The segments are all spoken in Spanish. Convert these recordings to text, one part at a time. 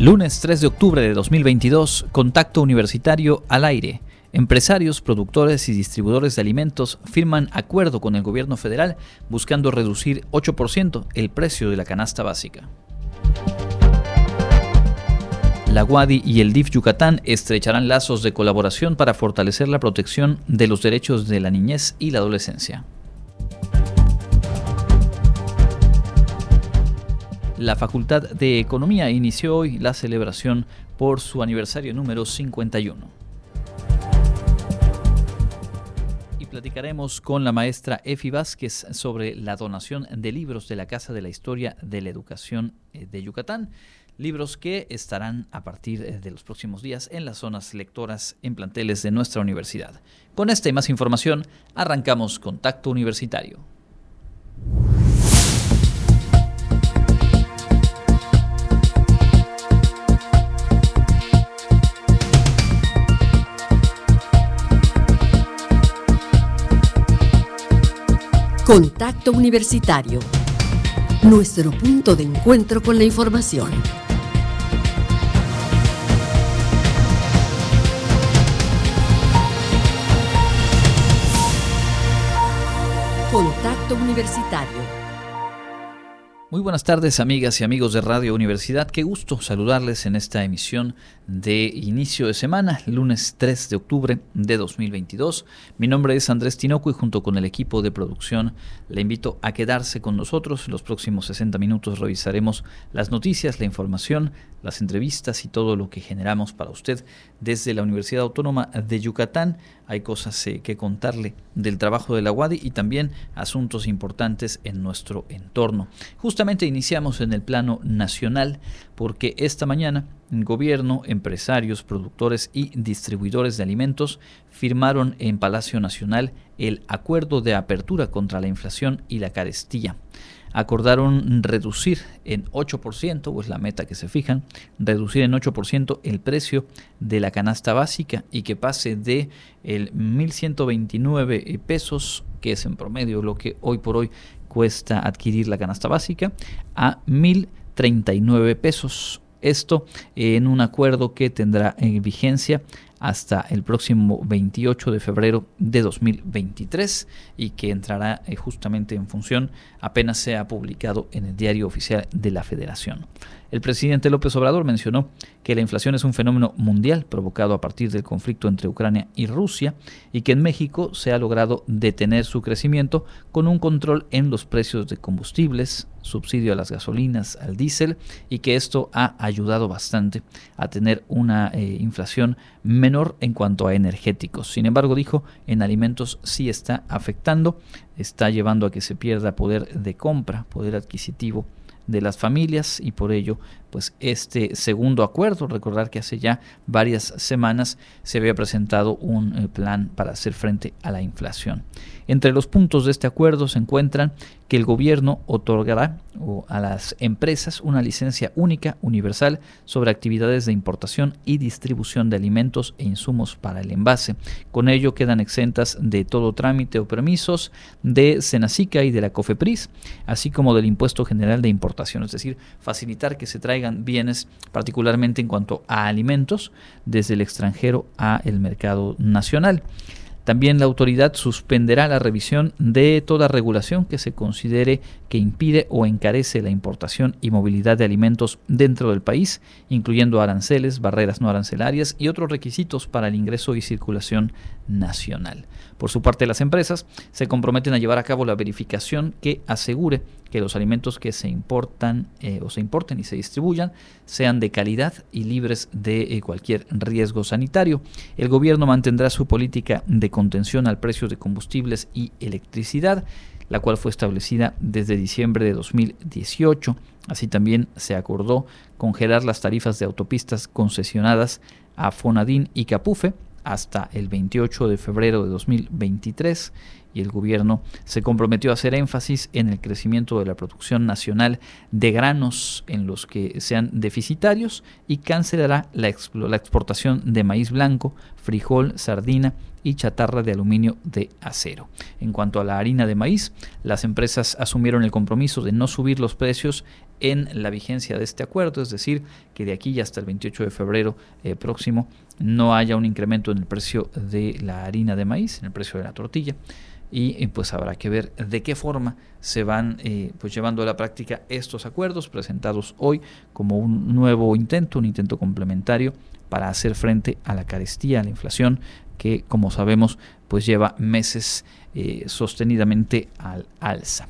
Lunes 3 de octubre de 2022, Contacto Universitario al aire. Empresarios, productores y distribuidores de alimentos firman acuerdo con el gobierno federal buscando reducir 8% el precio de la canasta básica. La UADI y el DIF Yucatán estrecharán lazos de colaboración para fortalecer la protección de los derechos de la niñez y la adolescencia. La Facultad de Economía inició hoy la celebración por su aniversario número 51. Y platicaremos con la maestra Efi Vázquez sobre la donación de libros de la Casa de la Historia de la Educación eh, de Yucatán. Libros que estarán a partir eh, de los próximos días en las zonas lectoras en planteles de nuestra universidad. Con esta y más información, arrancamos Contacto Universitario. Contacto Universitario. Nuestro punto de encuentro con la información. Contacto Universitario muy buenas tardes amigas y amigos de Radio Universidad, qué gusto saludarles en esta emisión de inicio de semana, lunes 3 de octubre de 2022. Mi nombre es Andrés Tinoco y junto con el equipo de producción le invito a quedarse con nosotros. Los próximos 60 minutos revisaremos las noticias, la información, las entrevistas y todo lo que generamos para usted desde la Universidad Autónoma de Yucatán. Hay cosas eh, que contarle del trabajo de la UADI y también asuntos importantes en nuestro entorno. Justamente iniciamos en el plano nacional porque esta mañana gobierno, empresarios, productores y distribuidores de alimentos firmaron en Palacio Nacional el acuerdo de apertura contra la inflación y la carestía. Acordaron reducir en 8%, o es la meta que se fijan, reducir en 8% el precio de la canasta básica y que pase de el 1.129 pesos, que es en promedio lo que hoy por hoy cuesta adquirir la canasta básica, a 1.039 pesos. Esto en un acuerdo que tendrá en vigencia hasta el próximo 28 de febrero de 2023 y que entrará eh, justamente en función apenas sea publicado en el diario oficial de la Federación. El presidente López Obrador mencionó que la inflación es un fenómeno mundial provocado a partir del conflicto entre Ucrania y Rusia y que en México se ha logrado detener su crecimiento con un control en los precios de combustibles, subsidio a las gasolinas, al diésel y que esto ha ayudado bastante a tener una eh, inflación menor en cuanto a energéticos. Sin embargo, dijo, en alimentos sí está afectando, está llevando a que se pierda poder de compra, poder adquisitivo de las familias y por ello pues este segundo acuerdo, recordar que hace ya varias semanas se había presentado un eh, plan para hacer frente a la inflación. Entre los puntos de este acuerdo se encuentran que el gobierno otorgará a las empresas una licencia única, universal, sobre actividades de importación y distribución de alimentos e insumos para el envase. Con ello quedan exentas de todo trámite o permisos de Senacica y de la COFEPRIS, así como del impuesto general de importación, es decir, facilitar que se traigan bienes, particularmente en cuanto a alimentos, desde el extranjero a el mercado nacional. También la autoridad suspenderá la revisión de toda regulación que se considere que impide o encarece la importación y movilidad de alimentos dentro del país, incluyendo aranceles, barreras no arancelarias y otros requisitos para el ingreso y circulación nacional. Por su parte, las empresas se comprometen a llevar a cabo la verificación que asegure que los alimentos que se importan eh, o se importen y se distribuyan sean de calidad y libres de eh, cualquier riesgo sanitario. El gobierno mantendrá su política de contención al precio de combustibles y electricidad, la cual fue establecida desde diciembre de 2018. Así también se acordó congelar las tarifas de autopistas concesionadas a Fonadín y Capufe hasta el 28 de febrero de 2023 y el gobierno se comprometió a hacer énfasis en el crecimiento de la producción nacional de granos en los que sean deficitarios y cancelará la, exportación de maíz blanco, frijol, sardina y chatarra de aluminio de acero. En cuanto a la harina de maíz, las empresas asumieron el compromiso de no subir los precios en la vigencia de este acuerdo, es decir, que de aquí hasta el 28 de febrero eh, próximo no haya un incremento en el precio de la harina de maíz, en el precio de la tortilla y pues habrá que ver de qué forma se van eh, pues llevando a la práctica estos acuerdos presentados hoy como un nuevo intento, un intento complementario para hacer frente a la carestía, a la inflación que como sabemos pues lleva meses eh, sostenidamente al alza.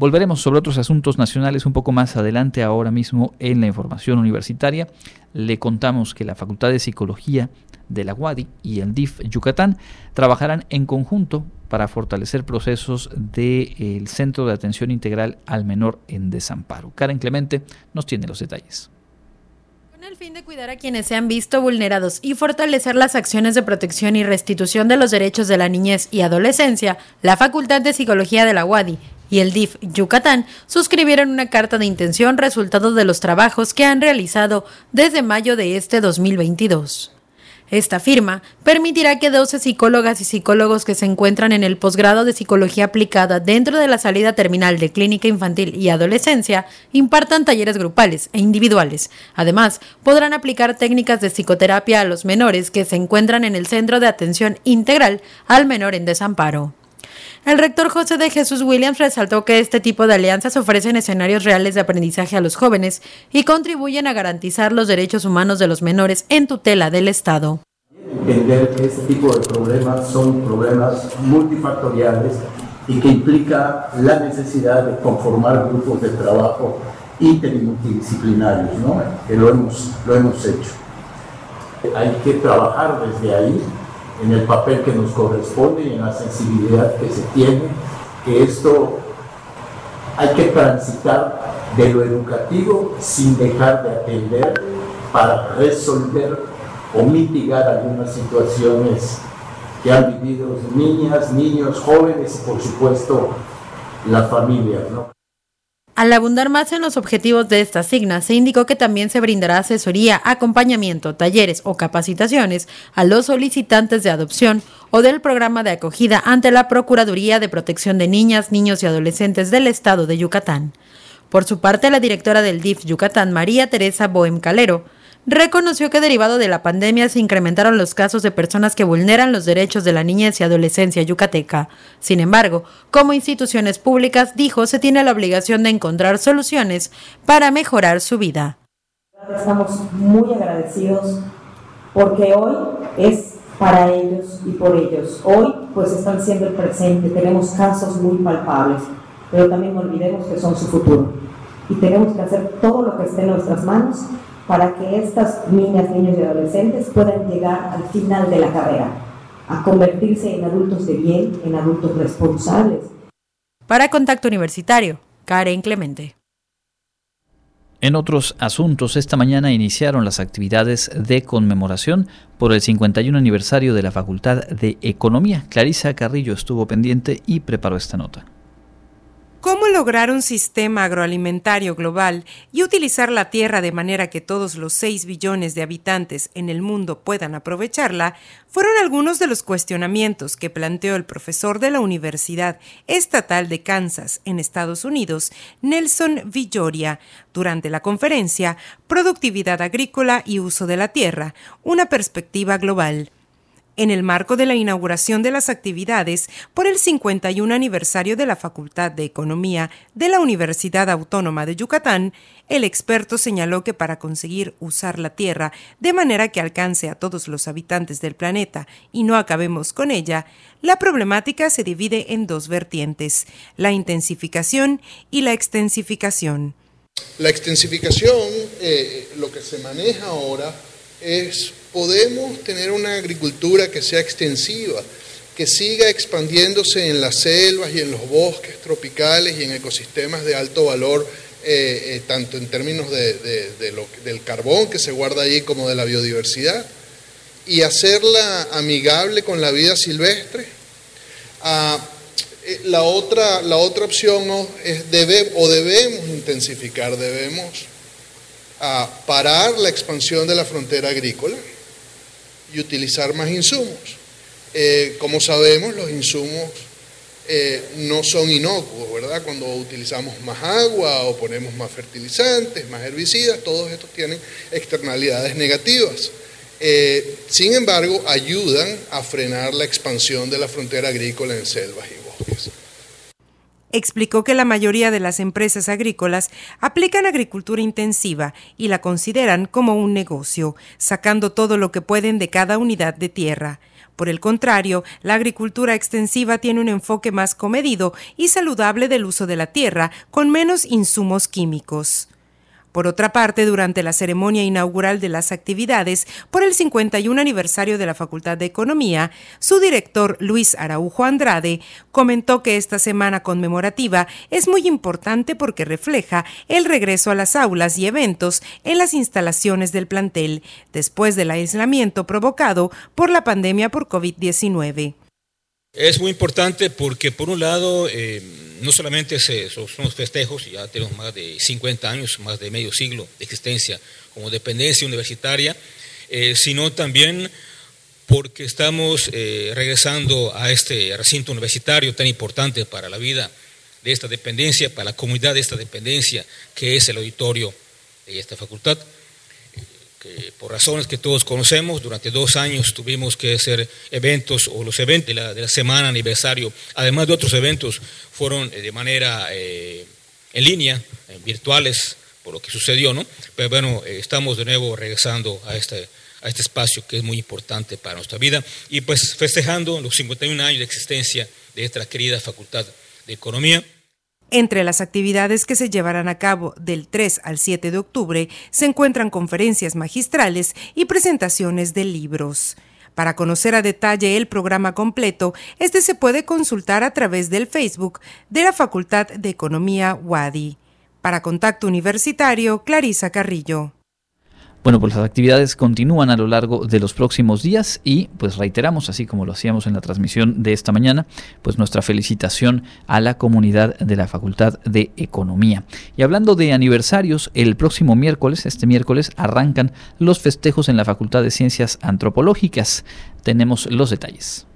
Volveremos sobre otros asuntos nacionales un poco más adelante, ahora mismo en la información universitaria. Le contamos que la Facultad de Psicología de la UADI y el DIF Yucatán trabajarán en conjunto para fortalecer procesos del Centro de Atención Integral al Menor en Desamparo. Karen Clemente nos tiene los detalles. Con el fin de cuidar a quienes se han visto vulnerados y fortalecer las acciones de protección y restitución de los derechos de la niñez y adolescencia, la Facultad de Psicología de la UADI y el DIF Yucatán suscribieron una carta de intención resultado de los trabajos que han realizado desde mayo de este 2022. Esta firma permitirá que 12 psicólogas y psicólogos que se encuentran en el posgrado de psicología aplicada dentro de la salida terminal de clínica infantil y adolescencia impartan talleres grupales e individuales. Además, podrán aplicar técnicas de psicoterapia a los menores que se encuentran en el Centro de Atención Integral al Menor en Desamparo. El rector José de Jesús Williams resaltó que este tipo de alianzas ofrecen escenarios reales de aprendizaje a los jóvenes y contribuyen a garantizar los derechos humanos de los menores en tutela del Estado. Entender que este tipo de problemas son problemas multifactoriales y que implica la necesidad de conformar grupos de trabajo inter y multidisciplinarios, ¿no? que lo hemos, lo hemos hecho. Hay que trabajar desde ahí en el papel que nos corresponde y en la sensibilidad que se tiene, que esto hay que transitar de lo educativo sin dejar de atender para resolver o mitigar algunas situaciones que han vivido niñas, niños, jóvenes y por supuesto las familias. ¿no? Al abundar más en los objetivos de esta signa, se indicó que también se brindará asesoría, acompañamiento, talleres o capacitaciones a los solicitantes de adopción o del programa de acogida ante la Procuraduría de Protección de Niñas, Niños y Adolescentes del Estado de Yucatán. Por su parte, la directora del DIF Yucatán, María Teresa Bohem Calero, reconoció que derivado de la pandemia se incrementaron los casos de personas que vulneran los derechos de la niñez y adolescencia yucateca. Sin embargo, como instituciones públicas, dijo, se tiene la obligación de encontrar soluciones para mejorar su vida. Estamos muy agradecidos porque hoy es para ellos y por ellos. Hoy pues están siendo el presente, tenemos casos muy palpables, pero también no olvidemos que son su futuro. Y tenemos que hacer todo lo que esté en nuestras manos para que estas niñas, niños y adolescentes puedan llegar al final de la carrera, a convertirse en adultos de bien, en adultos responsables. Para Contacto Universitario, Karen Clemente. En otros asuntos, esta mañana iniciaron las actividades de conmemoración por el 51 aniversario de la Facultad de Economía. Clarisa Carrillo estuvo pendiente y preparó esta nota. ¿Cómo lograr un sistema agroalimentario global y utilizar la tierra de manera que todos los 6 billones de habitantes en el mundo puedan aprovecharla? Fueron algunos de los cuestionamientos que planteó el profesor de la Universidad Estatal de Kansas en Estados Unidos, Nelson Villoria, durante la conferencia Productividad agrícola y uso de la tierra, una perspectiva global en el marco de la inauguración de las actividades por el 51 aniversario de la Facultad de Economía de la Universidad Autónoma de Yucatán, el experto señaló que para conseguir usar la Tierra de manera que alcance a todos los habitantes del planeta y no acabemos con ella, la problemática se divide en dos vertientes, la intensificación y la extensificación. La extensificación, eh, lo que se maneja ahora, es podemos tener una agricultura que sea extensiva, que siga expandiéndose en las selvas y en los bosques tropicales y en ecosistemas de alto valor, eh, eh, tanto en términos del carbón que se guarda allí como de la biodiversidad, y hacerla amigable con la vida silvestre. Ah, eh, la, otra, opción es o debemos intensificar, debemos ah, parar la expansión de la frontera agrícola y utilizar más insumos. Eh, como sabemos, los insumos eh, no son inocuos, ¿verdad? Cuando utilizamos más agua o ponemos más fertilizantes, más herbicidas, todos estos tienen externalidades negativas. Eh, sin embargo, ayudan a frenar la expansión de la frontera agrícola en selvas y bosques. Explicó que la mayoría de las empresas agrícolas aplican agricultura intensiva y la consideran como un negocio, sacando todo lo que pueden de cada unidad de tierra. Por el contrario, la agricultura extensiva tiene un enfoque más comedido y saludable del uso de la tierra, con menos insumos químicos. Por otra parte, durante la ceremonia inaugural de las actividades por el 51 aniversario de la Facultad de Economía, su director Luis Araujo Andrade comentó que esta semana conmemorativa es muy importante porque refleja el regreso a las aulas y eventos en las instalaciones del plantel después del aislamiento provocado por la pandemia por COVID-19. Es muy importante porque, por un lado, eh, no solamente son los festejos, ya tenemos más de 50 años, más de medio siglo de existencia como dependencia universitaria, eh, sino también porque estamos eh, regresando a este recinto universitario tan importante para la vida de esta dependencia, para la comunidad de esta dependencia, que es el auditorio de esta facultad por razones que todos conocemos, durante dos años tuvimos que hacer eventos o los eventos de la, semana aniversario, además de otros eventos, fueron eh, de manera eh, en línea, virtuales, por lo que sucedió, ¿no? Pero bueno, eh, estamos de nuevo regresando a este, a este espacio que es muy importante para nuestra vida y pues festejando los 51 años de existencia de esta querida Facultad de Economía. Entre las actividades que se llevarán a cabo del 3 al 7 de octubre se encuentran conferencias magistrales y presentaciones de libros. Para conocer a detalle el programa completo, este se puede consultar a través del Facebook de la Facultad de Economía WADI. Para Contacto Universitario, Clarisa Carrillo. Bueno, pues las actividades continúan a lo largo de los próximos días y pues reiteramos, así como lo hacíamos en la transmisión de esta mañana, pues nuestra felicitación a la comunidad de la Facultad de Economía. Y hablando de aniversarios, el próximo miércoles, este miércoles, arrancan los festejos en la Facultad de Ciencias Antropológicas. Tenemos los detalles.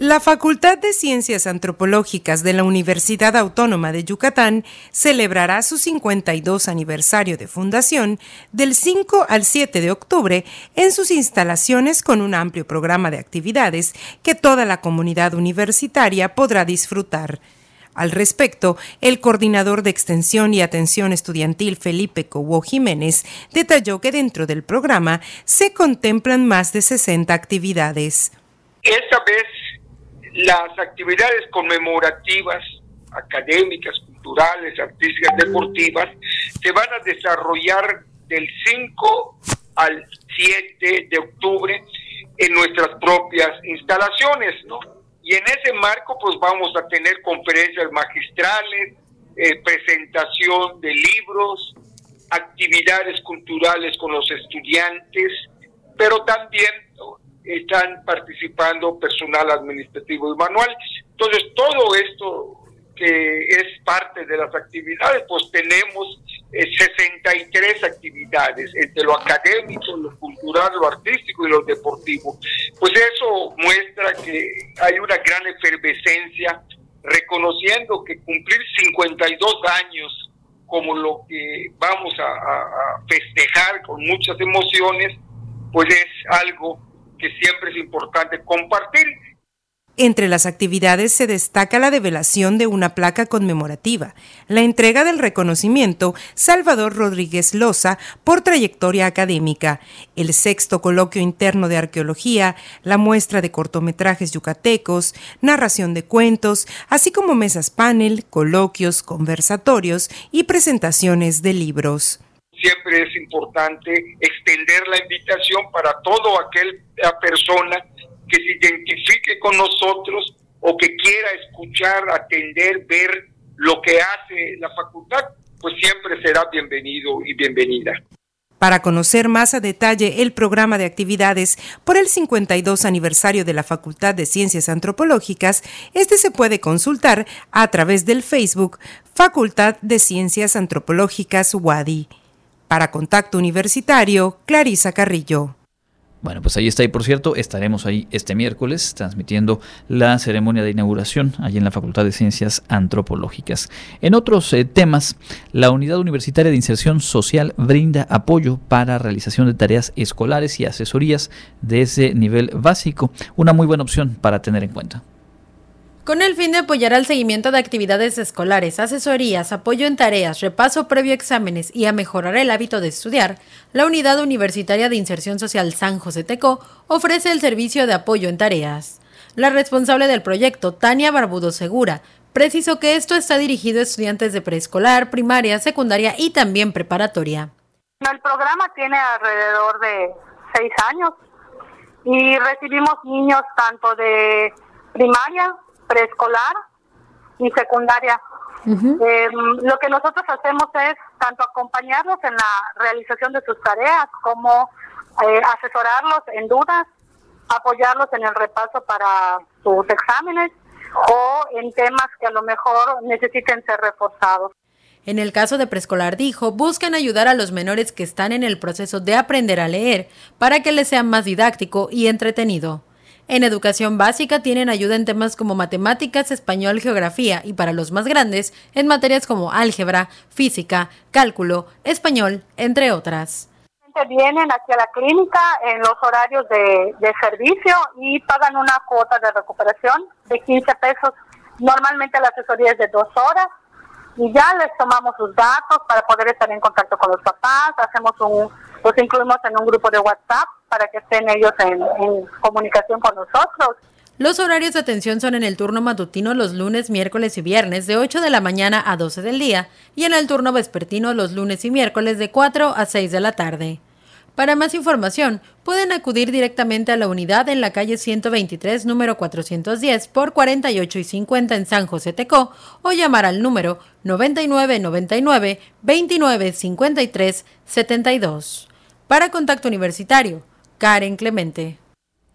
La Facultad de Ciencias Antropológicas de la Universidad Autónoma de Yucatán celebrará su 52 aniversario de fundación del 5 al 7 de octubre en sus instalaciones con un amplio programa de actividades que toda la comunidad universitaria podrá disfrutar. Al respecto, el coordinador de Extensión y Atención Estudiantil Felipe Cobo Jiménez detalló que dentro del programa se contemplan más de 60 actividades. Esta vez las actividades conmemorativas, académicas, culturales, artísticas, deportivas, se van a desarrollar del 5 al 7 de octubre en nuestras propias instalaciones, ¿no? Y en ese marco, pues vamos a tener conferencias magistrales, eh, presentación de libros, actividades culturales con los estudiantes, pero también están participando personal administrativo y manual. Entonces, todo esto que es parte de las actividades, pues tenemos 63 eh, actividades, entre lo académico, lo cultural, lo artístico y lo deportivo. Pues eso muestra que hay una gran efervescencia, reconociendo que cumplir 52 años como lo que vamos a, a festejar con muchas emociones, pues es algo que siempre es importante compartir. Entre las actividades se destaca la develación de una placa conmemorativa, la entrega del reconocimiento Salvador Rodríguez Loza por trayectoria académica, el sexto coloquio interno de arqueología, la muestra de cortometrajes yucatecos, narración de cuentos, así como mesas panel, coloquios, conversatorios y presentaciones de libros siempre es importante extender la invitación para todo aquella persona que se identifique con nosotros o que quiera escuchar, atender, ver lo que hace la facultad, pues siempre será bienvenido y bienvenida. Para conocer más a detalle el programa de actividades por el 52 aniversario de la Facultad de Ciencias Antropológicas, este se puede consultar a través del Facebook Facultad de Ciencias Antropológicas WADI. Para Contacto Universitario, Clarisa Carrillo. Bueno, pues ahí está. Y por cierto, estaremos ahí este miércoles transmitiendo la ceremonia de inauguración allí en la Facultad de Ciencias Antropológicas. En otros eh, temas, la Unidad Universitaria de Inserción Social brinda apoyo para realización de tareas escolares y asesorías de ese nivel básico. Una muy buena opción para tener en cuenta. Con el fin de apoyar al seguimiento de actividades escolares, asesorías, apoyo en tareas, repaso previo a exámenes y a mejorar el hábito de estudiar, la Unidad Universitaria de Inserción Social San José Teco ofrece el servicio de apoyo en tareas. La responsable del proyecto, Tania Barbudo Segura, precisó que esto está dirigido a estudiantes de preescolar, primaria, secundaria y también preparatoria. El programa tiene alrededor de seis años y recibimos niños tanto de primaria preescolar y secundaria. Em, lo que nosotros hacemos es tanto acompañarlos en la realización de sus tareas como eh, asesorarlos en dudas, apoyarlos en el repaso para sus exámenes o en temas que a lo mejor necesiten ser reforzados. En el caso de preescolar dijo, buscan ayudar a los menores que están en el proceso de aprender a leer para que les sea más didáctico y entretenido. En educación básica tienen ayuda en temas como matemáticas, español, geografía y para los más grandes en materias como álgebra, física, cálculo, español, entre otras. Vienen aquí a la clínica en los horarios de, servicio y pagan una cuota de recuperación de 15 pesos. Normalmente la asesoría es de dos horas y ya les tomamos sus datos para poder estar en contacto con los papás, hacemos un, los incluimos en un grupo de WhatsApp para que estén ellos en, comunicación con nosotros. Los horarios de atención son en el turno matutino los lunes, miércoles y viernes de 8 de la mañana a 12 del día y en el turno vespertino los lunes y miércoles de 4 a 6 de la tarde. Para más información, pueden acudir directamente a la unidad en la calle 123, número 410 por 48 y 50 en San José Tecó o llamar al número 9999 29 72. Para Contacto Universitario, Karen Clemente.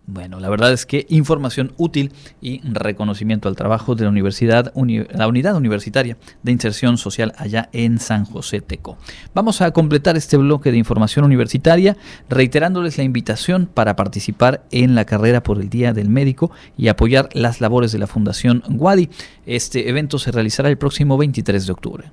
Bueno, la verdad es que información útil y reconocimiento al trabajo de la Universidad, la Unidad Universitaria de Inserción Social allá en San José Teco. Vamos a completar este bloque de información universitaria reiterándoles la invitación para participar en la carrera por el Día del Médico y apoyar las labores de la Fundación Guadi. Este evento se realizará el próximo 23 de octubre.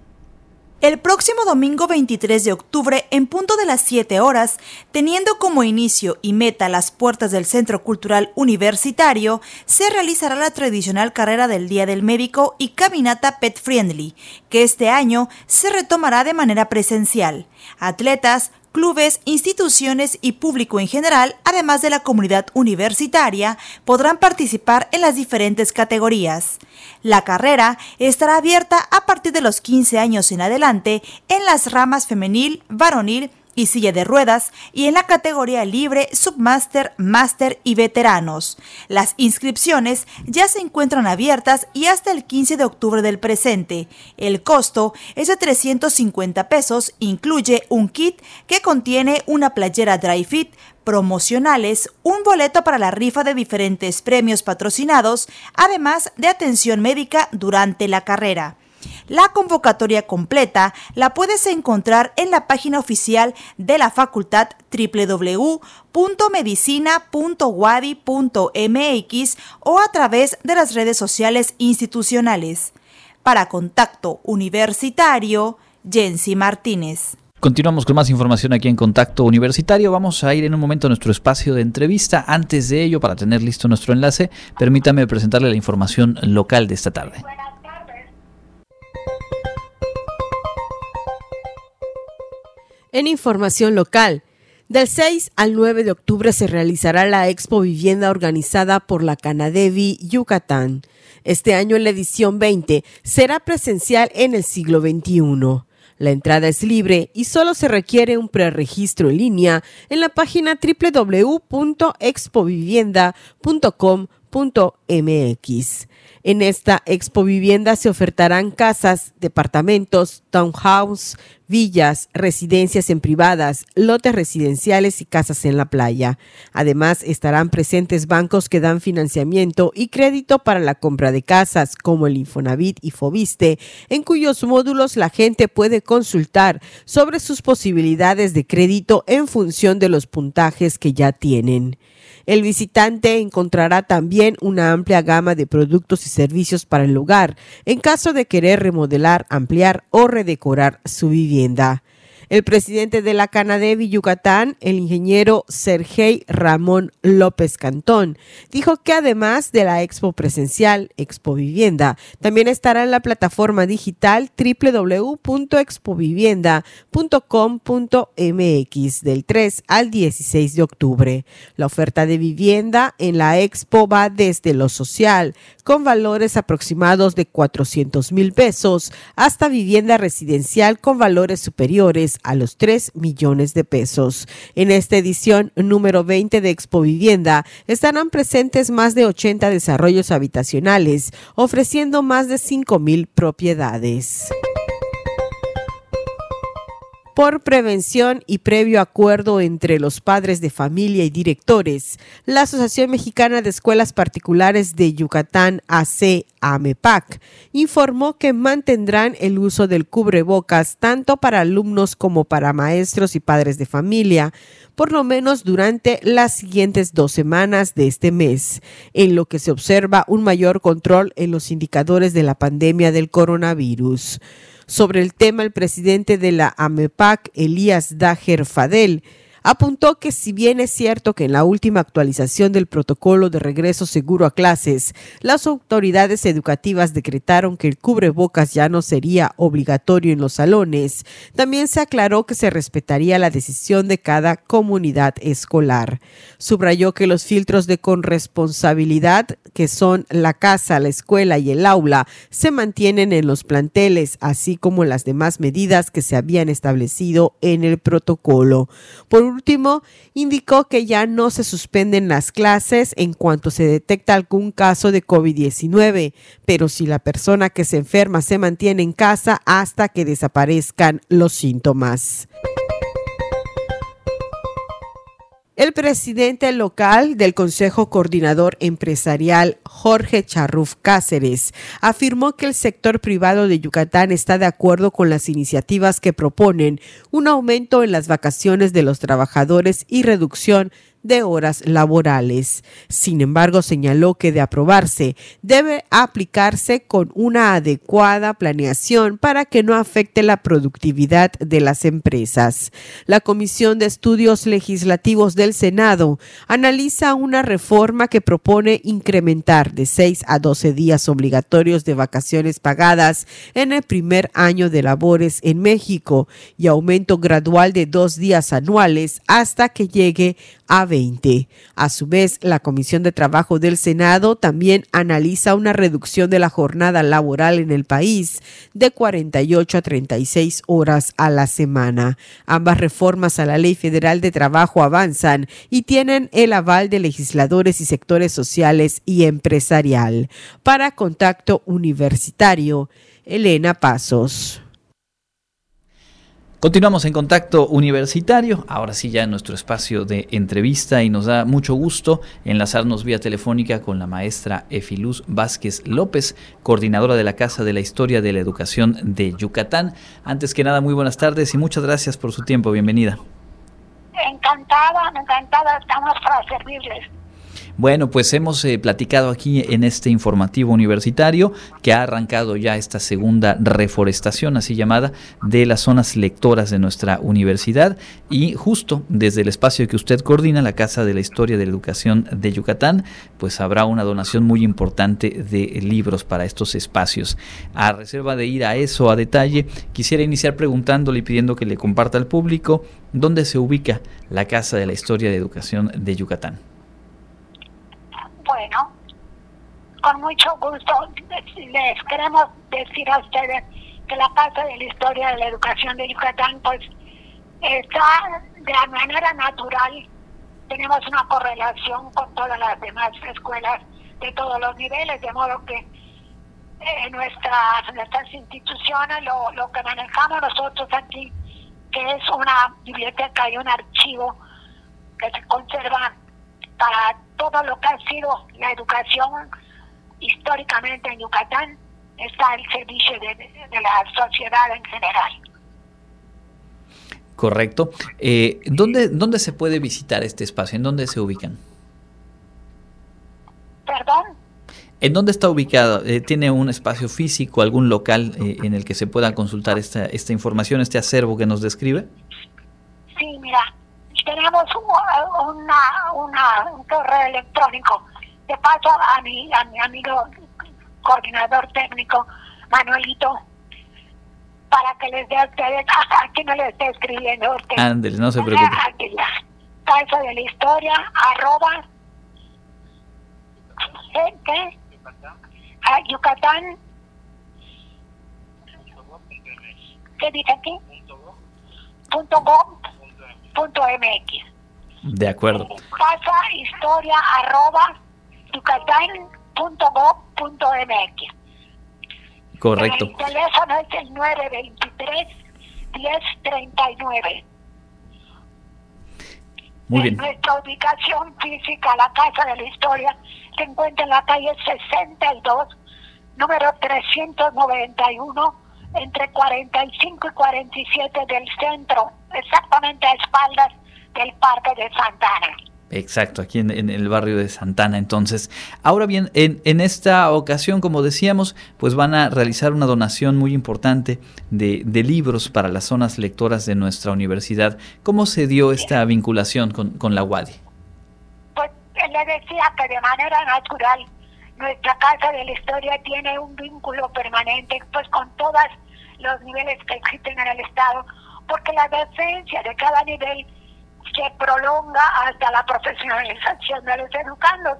El próximo domingo 23 de octubre, en punto de las 7 horas, teniendo como inicio y meta las puertas del Centro Cultural Universitario, se realizará la tradicional carrera del Día del Médico y caminata Pet Friendly, que este año se retomará de manera presencial. Atletas, clubes, instituciones y público en general, además de la comunidad universitaria, podrán participar en las diferentes categorías. La carrera estará abierta a partir de los 15 años en adelante en las ramas femenil, varonil, y silla de ruedas y en la categoría libre, submaster, master y veteranos. Las inscripciones ya se encuentran abiertas y hasta el 15 de octubre del presente. El costo es de 350 pesos, incluye un kit que contiene una playera dry fit, promocionales, un boleto para la rifa de diferentes premios patrocinados, además de atención médica durante la carrera. La convocatoria completa la puedes encontrar en la página oficial de la facultad www.medicina.wadi.mx o a través de las redes sociales institucionales. Para contacto universitario, Jensi Martínez. Continuamos con más información aquí en Contacto Universitario. Vamos a ir en un momento a nuestro espacio de entrevista. Antes de ello, para tener listo nuestro enlace, permítame presentarle la información local de esta tarde. En información local, del 6 al 9 de octubre se realizará la Expo Vivienda organizada por la Canadevi Yucatán. Este año la edición 20 será presencial en el siglo XXI. La entrada es libre y solo se requiere un preregistro en línea en la página www.expovivienda.com.mx. En esta expo vivienda se ofertarán casas, departamentos, townhouse, villas, residencias en privadas, lotes residenciales y casas en la playa. Además, estarán presentes bancos que dan financiamiento y crédito para la compra de casas, como el Infonavit y Fobiste, en cuyos módulos la gente puede consultar sobre sus posibilidades de crédito en función de los puntajes que ya tienen. El visitante encontrará también una amplia gama de productos y servicios para el lugar en caso de querer remodelar, ampliar o redecorar su vivienda. El presidente de la Canadevi Yucatán, el ingeniero Sergei Ramón López Cantón, dijo que además de la expo presencial, Expo Vivienda, también estará en la plataforma digital www.expovivienda.com.mx del 3 al 16 de octubre. La oferta de vivienda en la expo va desde lo social, con valores aproximados de 400 mil pesos, hasta vivienda residencial con valores superiores a los 3 millones de pesos. En esta edición número 20 de Expo Vivienda estarán presentes más de 80 desarrollos habitacionales, ofreciendo más de 5 mil propiedades por prevención y previo acuerdo entre los padres de familia y directores, la Asociación Mexicana de Escuelas Particulares de Yucatán, AC AMEPAC, informó que mantendrán el uso del cubrebocas tanto para alumnos como para maestros y padres de familia, por lo menos durante las siguientes dos semanas de este mes, en lo que se observa un mayor control en los indicadores de la pandemia del coronavirus. Sobre el tema, el presidente de la AMEPAC, Elías Dager Fadel, apuntó que si bien es cierto que en la última actualización del protocolo de regreso seguro a clases, las autoridades educativas decretaron que el cubrebocas ya no sería obligatorio en los salones, también se aclaró que se respetaría la decisión de cada comunidad escolar. Subrayó que los filtros de corresponsabilidad, que son la casa, la escuela y el aula, se mantienen en los planteles, así como las demás medidas que se habían establecido en el protocolo. Por último, indicó que ya no se suspenden las clases en cuanto se detecta algún caso de COVID-19, pero si la persona que se enferma se mantiene en casa hasta que desaparezcan los síntomas. El presidente local del Consejo Coordinador Empresarial, Jorge Charruf Cáceres, afirmó que el sector privado de Yucatán está de acuerdo con las iniciativas que proponen un aumento en las vacaciones de los trabajadores y reducción de horas laborales. Sin embargo, señaló que de aprobarse debe aplicarse con una adecuada planeación para que no afecte la productividad de las empresas. La Comisión de Estudios Legislativos del Senado analiza una reforma que propone incrementar de 6 a 12 días obligatorios de vacaciones pagadas en el primer año de labores en México y aumento gradual de dos días anuales hasta que llegue a a su vez, la Comisión de Trabajo del Senado también analiza una reducción de la jornada laboral en el país de 48 a 36 horas a la semana. Ambas reformas a la Ley Federal de Trabajo avanzan y tienen el aval de legisladores y sectores sociales y empresarial. Para Contacto Universitario, Elena Pasos. Continuamos en contacto universitario, ahora sí ya en nuestro espacio de entrevista y nos da mucho gusto enlazarnos vía telefónica con la maestra Efiluz Vázquez López, coordinadora de la Casa de la Historia de la Educación de Yucatán. Antes que nada, muy buenas tardes y muchas gracias por su tiempo, bienvenida. Encantada, encantada, estamos para servirles. Bueno, pues hemos eh, platicado aquí en este informativo universitario que ha arrancado ya esta segunda reforestación, así llamada, de las zonas lectoras de nuestra universidad y justo desde el espacio que usted coordina, la Casa de la Historia de la Educación de Yucatán, pues habrá una donación muy importante de libros para estos espacios. A reserva de ir a eso a detalle, quisiera iniciar preguntándole y pidiendo que le comparta al público dónde se ubica la Casa de la Historia de Educación de Yucatán. Con mucho gusto les queremos decir a ustedes que la Casa de la Historia de la Educación de Yucatán pues está de manera natural, tenemos una correlación con todas las demás escuelas de todos los niveles, de modo que en nuestras, nuestras instituciones, lo, lo que manejamos nosotros aquí, que es una biblioteca y un archivo que se conserva para todo lo que ha sido la educación históricamente en Yucatán, está al servicio de, de la sociedad en general. Correcto. Eh, ¿dónde, ¿Dónde se puede visitar este espacio? ¿En dónde se ubican? ¿Perdón? ¿En dónde está ubicado? Eh, ¿Tiene un espacio físico, algún local eh, en el que se pueda consultar esta, esta información, este acervo que nos describe? Sí, mira, tenemos un, una, una, un correo electrónico. De paso a mi, a mi amigo coordinador técnico, Manuelito, para que les dé a ustedes, aquí no les esté escribiendo a ustedes. Ándale, no se preocupe. Aquí la casa de la historia, arroba, ¿qué? A Yucatán. ¿Qué dice aquí? Punto punto mx. De acuerdo. Casa historia arroba yucatán punto gov punto mx. Correcto. El teléfono es el 923 1039. Muy bien. Nuestra ubicación física, la Casa de la Historia, se encuentra en la calle 62, número 391, entre 45 y 47 del centro, exactamente a espaldas del Parque de Santana. Exacto, aquí en, en, el barrio de Santana. Entonces, ahora bien, en, en, esta ocasión, como decíamos, pues van a realizar una donación muy importante de, de, libros para las zonas lectoras de nuestra universidad. ¿Cómo se dio esta vinculación con, con la UADI? Pues le decía que de manera natural nuestra Casa de la Historia tiene un vínculo permanente pues con todos los niveles que existen en el Estado, porque la docencia de cada nivel se prolonga hasta la profesionalización de los educandos,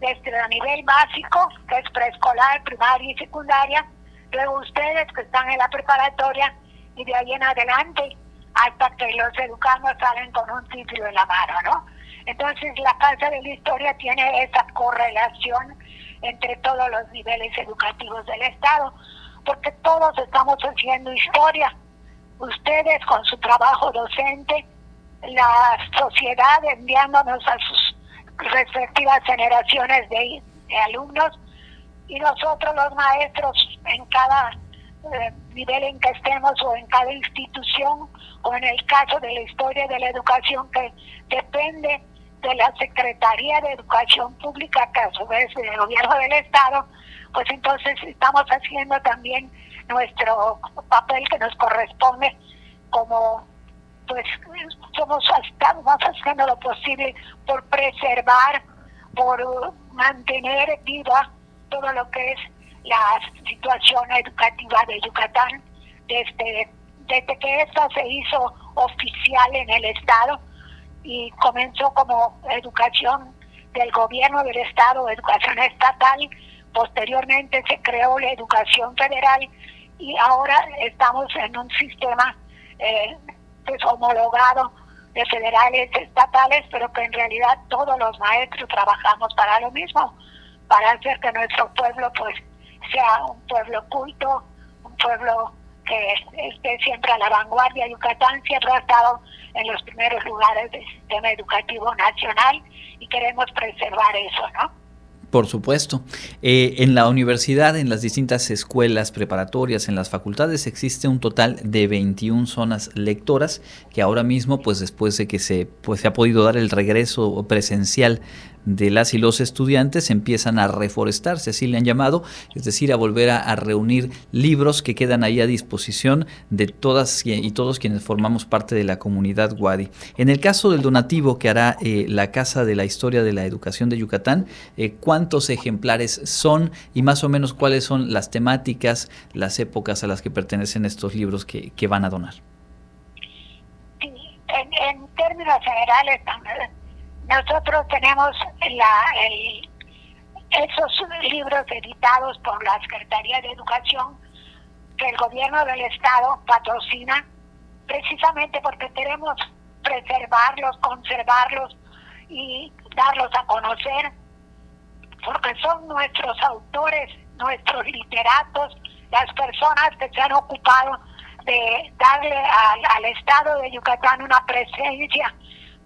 desde el nivel básico, que es preescolar, primaria y secundaria, luego ustedes que están en la preparatoria y de ahí en adelante hasta que los educandos salen con un título en la mano, ¿no? Entonces la Casa de la Historia tiene esa correlación entre todos los niveles educativos del Estado, porque todos estamos haciendo historia. Ustedes con su trabajo docente, la sociedad enviándonos a sus respectivas generaciones de, alumnos y nosotros los maestros en cada eh, nivel en que estemos o en cada institución o en el caso de la historia de la educación que depende de la Secretaría de Educación Pública que a su vez del gobierno del Estado, pues entonces estamos haciendo también nuestro papel que nos corresponde como pues somos estamos haciendo lo posible por preservar, por mantener viva todo lo que es la situación educativa de Yucatán desde, desde que esta se hizo oficial en el Estado y comenzó como educación del gobierno del Estado, educación estatal, posteriormente se creó la educación federal y ahora estamos en un sistema eh, pues, homologado de federales, estatales, pero que en realidad todos los maestros trabajamos para lo mismo, para hacer que nuestro pueblo pues sea un pueblo culto, un pueblo que esté siempre a la vanguardia. Yucatán siempre ha estado en los primeros lugares del sistema educativo nacional y queremos preservar eso, ¿no? Por supuesto. Eh, en la universidad, en las distintas escuelas preparatorias, en las facultades, existe un total de 21 zonas lectoras que ahora mismo, pues después de que se, pues, se ha podido dar el regreso presencial de las y los estudiantes empiezan a reforestarse, así le han llamado, es decir, a volver a, reunir libros que quedan ahí a disposición de todas y todos quienes formamos parte de la comunidad Wadi. En el caso del donativo que hará eh, la Casa de la Historia de la Educación de Yucatán, eh, ¿cuántos ejemplares son y más o menos cuáles son las temáticas, las épocas a las que pertenecen estos libros que, que van a donar? Sí, en, en términos generales, nosotros tenemos la, el, esos libros editados por la Secretaría de Educación que el gobierno del Estado patrocina precisamente porque queremos preservarlos, conservarlos y darlos a conocer, porque son nuestros autores nuestros literatos, las personas que se han ocupado de darle al, Estado de Yucatán una presencia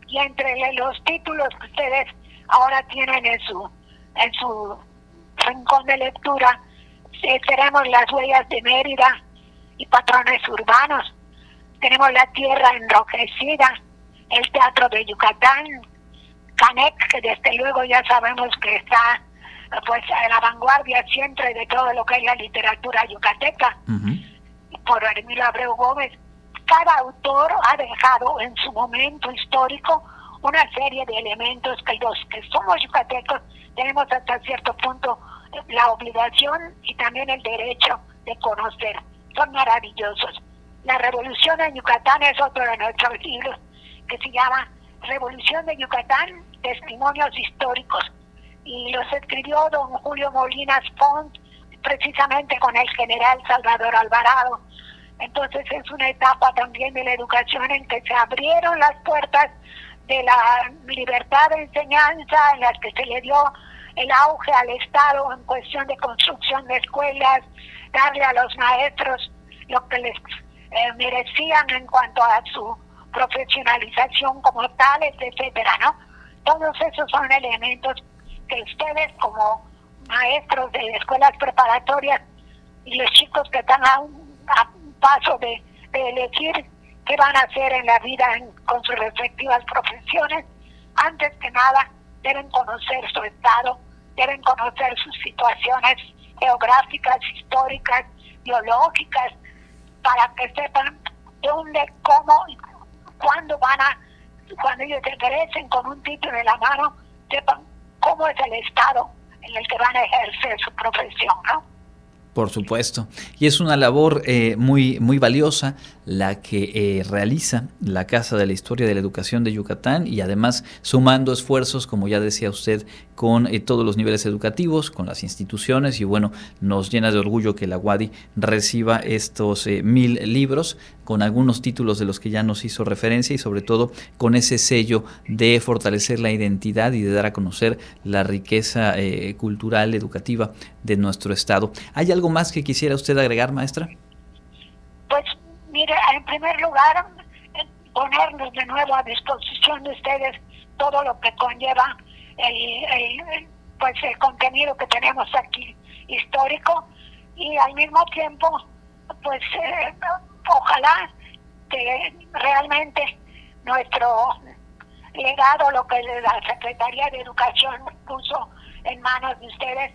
y entre los títulos que ustedes ahora tienen en su en su rincón de lectura tenemos las huellas de Mérida y patrones urbanos tenemos la tierra enrojecida el teatro de Yucatán Canec que desde luego ya sabemos que está pues a la vanguardia siempre de todo lo que es la literatura yucateca por Hermilo Abreu Gómez. Cada autor ha dejado en su momento histórico una serie de elementos que los que somos yucatecos tenemos hasta cierto punto la obligación y también el derecho de conocer. Son maravillosos. La revolución en Yucatán es otro de nuestros libros que se llama Revolución de Yucatán, Testimonios Históricos. Y los escribió don Julio Molinas Font precisamente con el general Salvador Alvarado. Entonces es una etapa también de la educación en que se abrieron las puertas de la libertad de enseñanza, en las que se le dio el auge al Estado en cuestión de construcción de escuelas, darle a los maestros lo que les eh, merecían en cuanto a su profesionalización como tales, etcétera, ¿no? Todos esos son elementos que ustedes como maestros de escuelas preparatorias y los chicos que están a un, paso de, elegir qué van a hacer en la vida con sus respectivas profesiones, antes que nada deben conocer su estado, deben conocer sus situaciones geográficas, históricas, biológicas, para que sepan dónde, cómo y cuándo van a, cuando ellos regresen con un título en la mano, sepan cómo es el estado en el que van a ejercer su profesión, ¿no? Por supuesto. Y es una labor eh, muy, muy valiosa la que eh, realiza la Casa de la Historia de la Educación de Yucatán y además sumando esfuerzos, como ya decía usted, con eh, todos los niveles educativos, con las instituciones y bueno, nos llena de orgullo que la UADI reciba estos eh, mil libros con algunos títulos de los que ya nos hizo referencia y sobre todo con ese sello de fortalecer la identidad y de dar a conocer la riqueza cultural, educativa de nuestro estado. ¿Hay algo más que quisiera usted agregar, maestra? Pues Mire, en primer lugar, ponernos de nuevo a disposición de ustedes todo lo que conlleva el, pues el contenido que tenemos aquí histórico y al mismo tiempo pues eh, ojalá que realmente nuestro legado lo que la Secretaría de Educación puso en manos de ustedes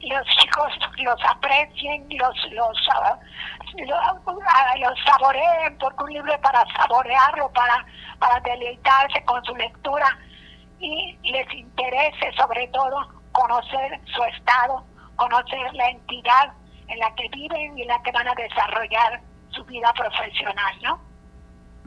los chicos los aprecien, los los, uh, los, saboreen, porque un libro para saborearlo, para, para deleitarse con su lectura y les interese sobre todo conocer su estado, conocer la entidad en la que viven y en la que van a desarrollar su vida profesional, ¿no?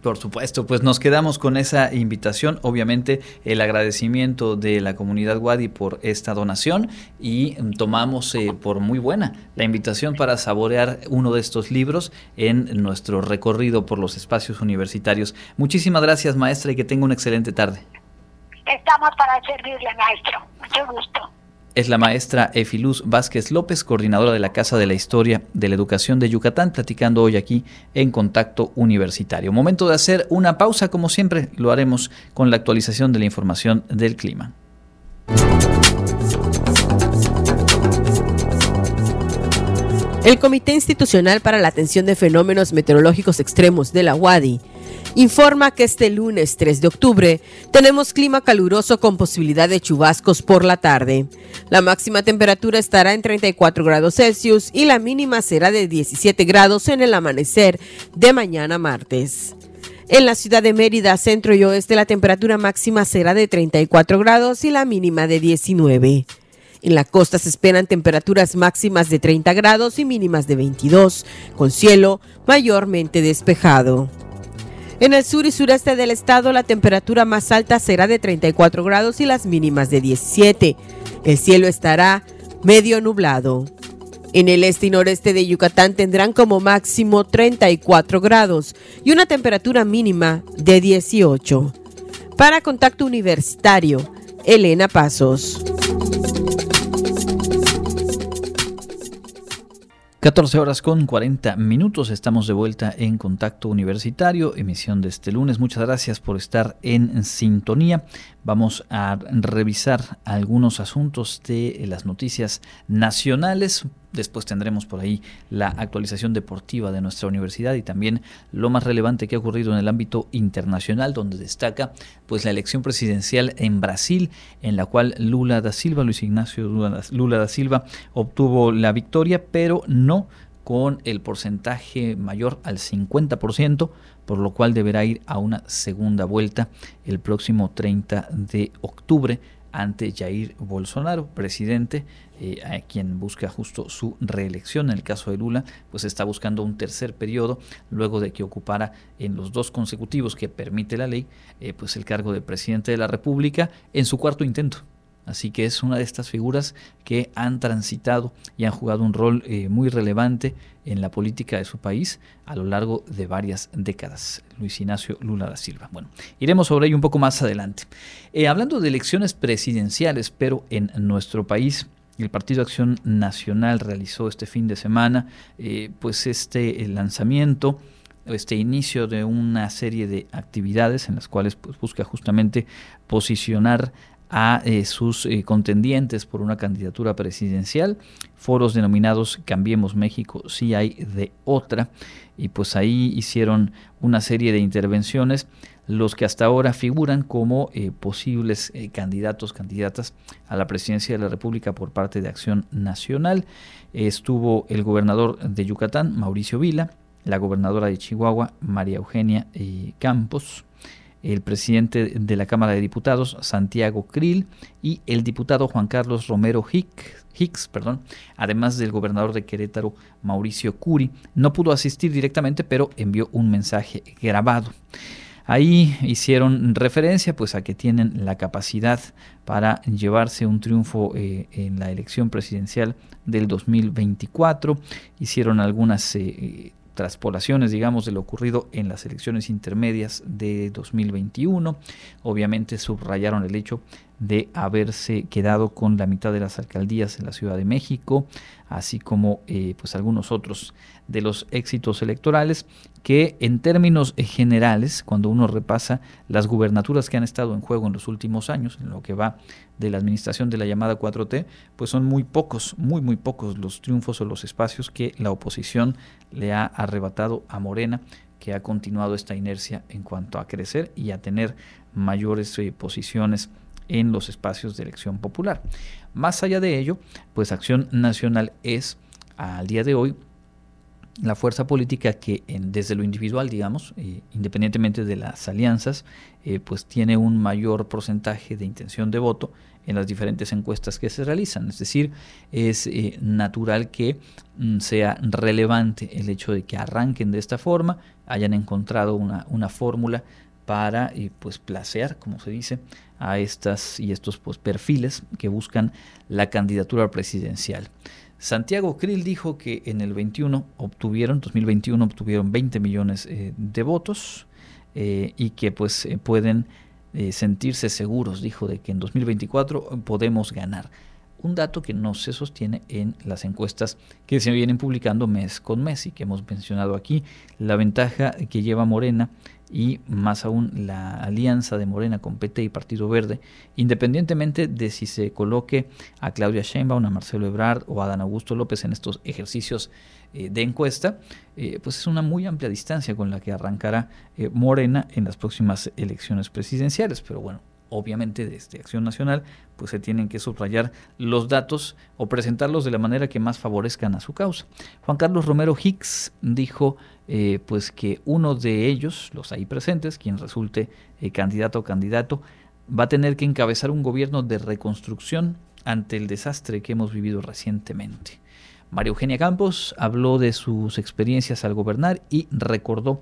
Por supuesto, pues nos quedamos con esa invitación, obviamente el agradecimiento de la comunidad Wadi por esta donación y tomamos eh, por muy buena la invitación para saborear uno de estos libros en nuestro recorrido por los espacios universitarios. Muchísimas gracias maestra y que tenga una excelente tarde. Estamos para servirle maestro, mucho gusto es la maestra Efiluz Vázquez López, coordinadora de la Casa de la Historia de la Educación de Yucatán, platicando hoy aquí en Contacto Universitario. Momento de hacer una pausa, como siempre lo haremos con la actualización de la información del clima. El Comité Institucional para la Atención de Fenómenos Meteorológicos Extremos de la UADI informa que este lunes 3 de octubre tenemos clima caluroso con posibilidad de chubascos por la tarde. La máxima temperatura estará en 34 grados Celsius y la mínima será de 17 grados en el amanecer de mañana martes. En la ciudad de Mérida, centro y oeste, la temperatura máxima será de 34 grados y la mínima de 19. En la costa se esperan temperaturas máximas de 30 grados y mínimas de 22, con cielo mayormente despejado. En el sur y sureste del estado la temperatura más alta será de 34 grados y las mínimas de 17. El cielo estará medio nublado. En el este y noreste de Yucatán tendrán como máximo 34 grados y una temperatura mínima de 18. Para Contacto Universitario, Elena Pasos. 14 horas con 40 minutos, estamos de vuelta en Contacto Universitario, emisión de este lunes. Muchas gracias por estar en sintonía. Vamos a revisar algunos asuntos de las noticias nacionales. Después tendremos por ahí la actualización deportiva de nuestra universidad y también lo más relevante que ha ocurrido en el ámbito internacional, donde destaca pues la elección presidencial en Brasil, en la cual Lula da Silva, Luis Ignacio Lula da Silva, obtuvo la victoria, pero no con el porcentaje mayor al 50%, por lo cual deberá ir a una segunda vuelta el próximo 30 de octubre ante Jair Bolsonaro, presidente, eh, a quien busca justo su reelección. En el caso de Lula, pues está buscando un tercer periodo, luego de que ocupara en los dos consecutivos que permite la ley, eh, pues el cargo de presidente de la República en su cuarto intento. Así que es una de estas figuras que han transitado y han jugado un rol eh, muy relevante en la política de su país a lo largo de varias décadas. Luis Ignacio Lula da Silva. Bueno, iremos sobre ello un poco más adelante. Eh, hablando de elecciones presidenciales, pero en nuestro país, el Partido Acción Nacional realizó este fin de semana eh, pues este lanzamiento este inicio de una serie de actividades en las cuales pues, busca justamente posicionar a eh, sus eh, contendientes por una candidatura presidencial, foros denominados Cambiemos México, si hay de otra, y pues ahí hicieron una serie de intervenciones los que hasta ahora figuran como eh, posibles candidatos, candidatas a la presidencia de la República por parte de Acción Nacional. estuvo el gobernador de Yucatán, Mauricio Vila, la gobernadora de Chihuahua, María Eugenia Campos, el presidente de la Cámara de Diputados, Santiago Krill, y el diputado Juan Carlos Romero Hicks, perdón, además del gobernador de Querétaro, Mauricio Curi. No pudo asistir directamente, pero envió un mensaje grabado. Ahí hicieron referencia pues a que tienen la capacidad para llevarse un triunfo eh, en la elección presidencial del 2024. Hicieron algunas eh, traspolaciones, digamos, de lo ocurrido en las elecciones intermedias de 2021. Obviamente subrayaron el hecho de haberse quedado con la mitad de las alcaldías en la Ciudad de México, así como eh, pues algunos otros de los éxitos electorales que en términos generales, cuando uno repasa las gubernaturas que han estado en juego en los últimos años, en lo que va de la administración de la llamada 4T, pues son muy pocos, muy muy pocos los triunfos o los espacios que la oposición le ha arrebatado a Morena, que ha continuado esta inercia en cuanto a crecer y a tener mayores eh, posiciones en los espacios de elección popular. Más allá de ello, pues Acción Nacional es al día de hoy la fuerza política que desde lo individual, digamos, eh, independientemente de las alianzas, eh, pues tiene un mayor porcentaje de intención de voto en las diferentes encuestas que se realizan. Es decir, es eh, natural que mm, sea relevante el hecho de que arranquen de esta forma, hayan encontrado una, una fórmula para pues placear, como se dice, a estas y estos pues, perfiles que buscan la candidatura presidencial. Santiago Krill dijo que en el 21 obtuvieron, 2021 obtuvieron 20 millones eh, de votos eh, y que pues eh, pueden sentirse seguros, dijo, de que en 2024 podemos ganar. Un dato que no se sostiene en las encuestas que se vienen publicando mes con mes y que hemos mencionado aquí. La ventaja que lleva Morena y más aún la alianza de Morena con PT y Partido Verde, independientemente de si se coloque a Claudia Sheinbaum, a Marcelo Ebrard o a Dan Augusto López en estos ejercicios eh, de encuesta, eh, pues es una muy amplia distancia con la que arrancará eh, Morena en las próximas elecciones presidenciales. Pero bueno, obviamente desde Acción Nacional, pues se tienen que subrayar los datos o presentarlos de la manera que más favorezcan a su causa. Juan Carlos Romero Hicks dijo eh, pues que uno de ellos, los ahí presentes, quien resulte eh, candidato o candidato, va a tener que encabezar un gobierno de reconstrucción ante el desastre que hemos vivido recientemente. María Eugenia Campos habló de sus experiencias al gobernar y recordó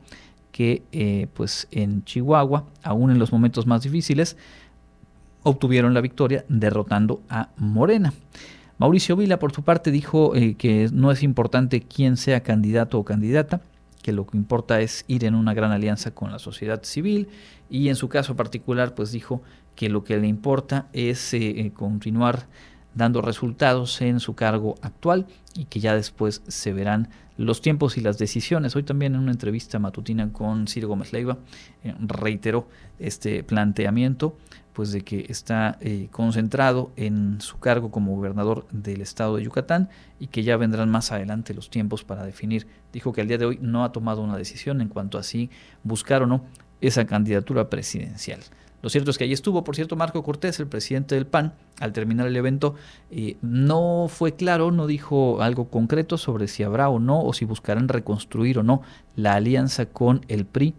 que eh, pues en Chihuahua, aún en los momentos más difíciles, obtuvieron la victoria derrotando a Morena. Mauricio Vila, por su parte, dijo eh, que no es importante quién sea candidato o candidata, que lo que importa es ir en una gran alianza con la sociedad civil y en su caso particular, pues dijo que lo que le importa es eh, continuar dando resultados en su cargo actual y que ya después se verán los tiempos y las decisiones. Hoy también en una entrevista matutina con Ciro Gómez Leiva eh, reiteró este planteamiento pues de que está eh, concentrado en su cargo como gobernador del estado de Yucatán y que ya vendrán más adelante los tiempos para definir. Dijo que al día de hoy no ha tomado una decisión en cuanto a si buscar o no esa candidatura presidencial. Lo cierto es que ahí estuvo, por cierto, Marco Cortés, el presidente del PAN, al terminar el evento, eh, no fue claro, no dijo algo concreto sobre si habrá o no, o si buscarán reconstruir o no la alianza con el PRI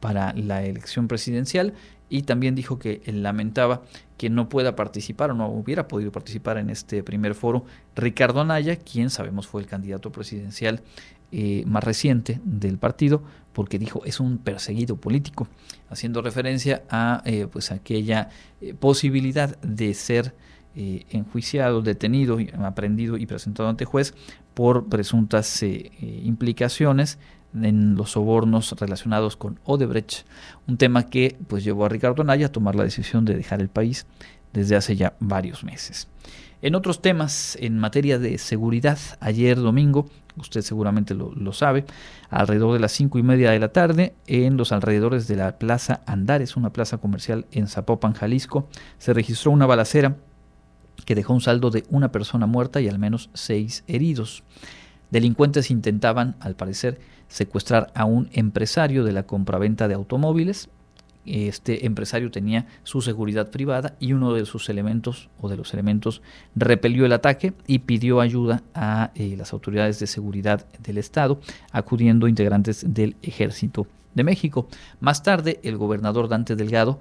para la elección presidencial y también dijo que lamentaba que no pueda participar o no hubiera podido participar en este primer foro. Ricardo Anaya, quien sabemos fue el candidato presidencial eh, más reciente del partido, porque dijo es un perseguido político, haciendo referencia a eh, pues aquella eh, posibilidad de ser enjuiciado, detenido, aprendido y presentado ante juez por presuntas implicaciones en los sobornos relacionados con Odebrecht, un tema que pues llevó a Ricardo Anaya a tomar la decisión de dejar el país desde hace ya varios meses. En otros temas, en materia de seguridad, ayer domingo, usted seguramente lo, lo, sabe, alrededor de las cinco y media de la tarde, en los alrededores de la Plaza Andares, una plaza comercial en Zapopan, Jalisco, se registró una balacera que dejó un saldo de una persona muerta y al menos seis heridos. Delincuentes intentaban, al parecer, secuestrar a un empresario de la compraventa de automóviles. Este empresario tenía su seguridad privada y uno de sus elementos o de los elementos repelió el ataque y pidió ayuda a eh, las autoridades de seguridad del Estado, acudiendo integrantes del Ejército de México. Más tarde, el gobernador Dante Delgado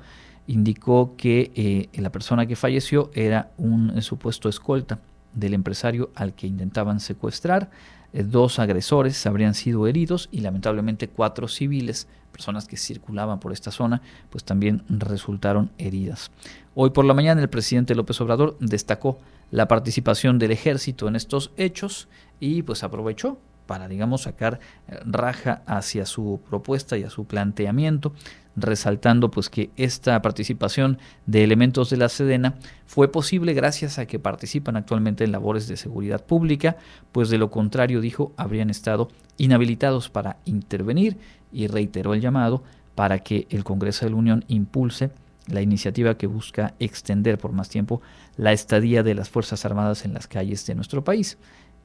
indicó que eh, la persona que falleció era un supuesto escolta del empresario al que intentaban secuestrar. Eh, dos agresores habrían sido heridos y lamentablemente cuatro civiles, personas que circulaban por esta zona, pues también resultaron heridas. Hoy por la mañana el presidente López Obrador destacó la participación del ejército en estos hechos y pues aprovechó para, digamos, sacar eh, raja hacia su propuesta y a su planteamiento, resaltando pues que esta participación de elementos de la Sedena fue posible gracias a que participan actualmente en labores de seguridad pública, pues de lo contrario, dijo, habrían estado inhabilitados para intervenir y reiteró el llamado para que el Congreso de la Unión impulse la iniciativa que busca extender por más tiempo la estadía de las Fuerzas Armadas en las calles de nuestro país.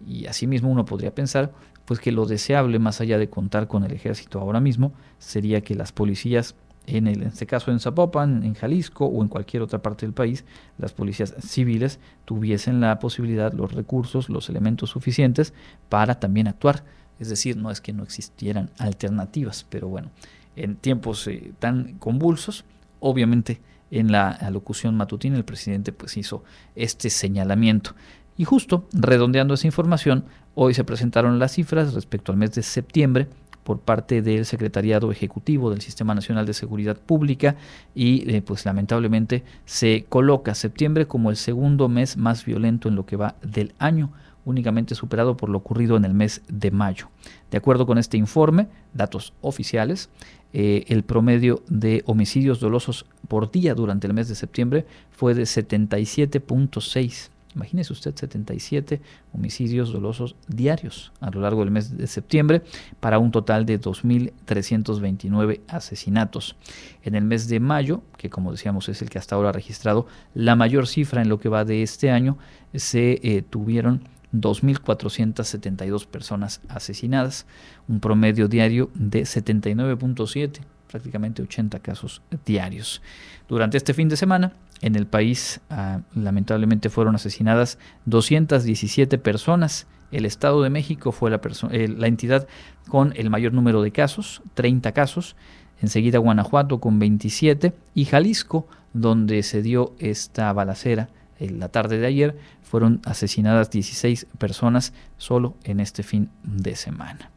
Y asimismo uno podría pensar pues que lo deseable, más allá de contar con el ejército ahora mismo, sería que las policías, en, el, en este caso en Zapopan, en Jalisco o en cualquier otra parte del país, las policías civiles tuviesen la posibilidad, los recursos, los elementos suficientes para también actuar. Es decir, no es que no existieran alternativas, pero bueno, en tiempos eh, tan convulsos, obviamente en la alocución matutina el presidente pues hizo este señalamiento. Y justo redondeando esa información, hoy se presentaron las cifras respecto al mes de septiembre por parte del Secretariado Ejecutivo del Sistema Nacional de Seguridad Pública y eh, pues lamentablemente se coloca septiembre como el segundo mes más violento en lo que va del año, únicamente superado por lo ocurrido en el mes de mayo. De acuerdo con este informe, datos oficiales, eh, el promedio de homicidios dolosos por día durante el mes de septiembre fue de 77.6 Imagínese usted 77 homicidios dolosos diarios a lo largo del mes de septiembre para un total de 2.329 asesinatos. En el mes de mayo, que como decíamos es el que hasta ahora ha registrado la mayor cifra en lo que va de este año, se eh, tuvieron 2.472 personas asesinadas, un promedio diario de 79.7 prácticamente 80 casos diarios. Durante este fin de semana, en el país ah, lamentablemente fueron asesinadas 217 personas. El Estado de México fue la, eh, la entidad con el mayor número de casos, 30 casos. Enseguida Guanajuato con 27 y Jalisco, donde se dio esta balacera en la tarde de ayer, fueron asesinadas 16 personas solo en este fin de semana.